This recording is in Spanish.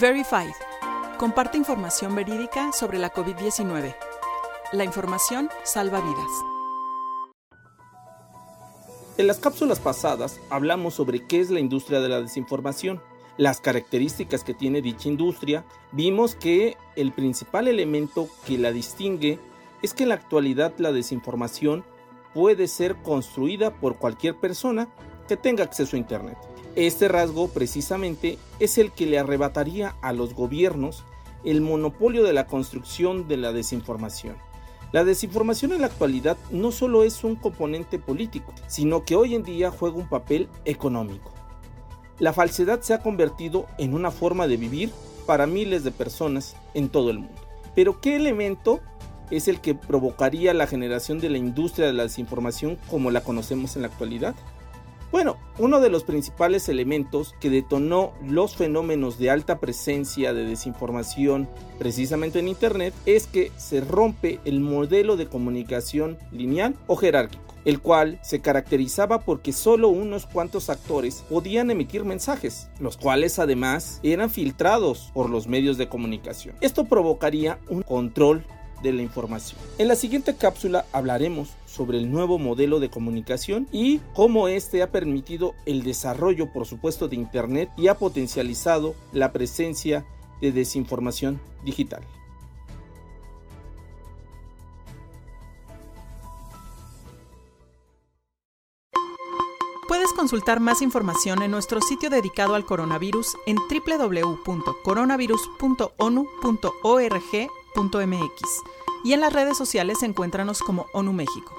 Verified. Comparte información verídica sobre la COVID-19. La información salva vidas. En las cápsulas pasadas hablamos sobre qué es la industria de la desinformación, las características que tiene dicha industria, vimos que el principal elemento que la distingue es que en la actualidad la desinformación puede ser construida por cualquier persona que tenga acceso a Internet. Este rasgo precisamente es el que le arrebataría a los gobiernos el monopolio de la construcción de la desinformación. La desinformación en la actualidad no solo es un componente político, sino que hoy en día juega un papel económico. La falsedad se ha convertido en una forma de vivir para miles de personas en todo el mundo. Pero ¿qué elemento es el que provocaría la generación de la industria de la desinformación como la conocemos en la actualidad? Bueno, uno de los principales elementos que detonó los fenómenos de alta presencia de desinformación precisamente en Internet es que se rompe el modelo de comunicación lineal o jerárquico el cual se caracterizaba porque solo unos cuantos actores podían emitir mensajes, los cuales además eran filtrados por los medios de comunicación. Esto provocaría un control de la información. En la siguiente cápsula hablaremos sobre el nuevo modelo de comunicación y cómo este ha permitido el desarrollo, por supuesto, de Internet y ha potencializado la presencia de desinformación digital. Puedes consultar más información en nuestro sitio dedicado al coronavirus en www.coronavirus.onu.org y en las redes sociales encuéntranos como ONU México.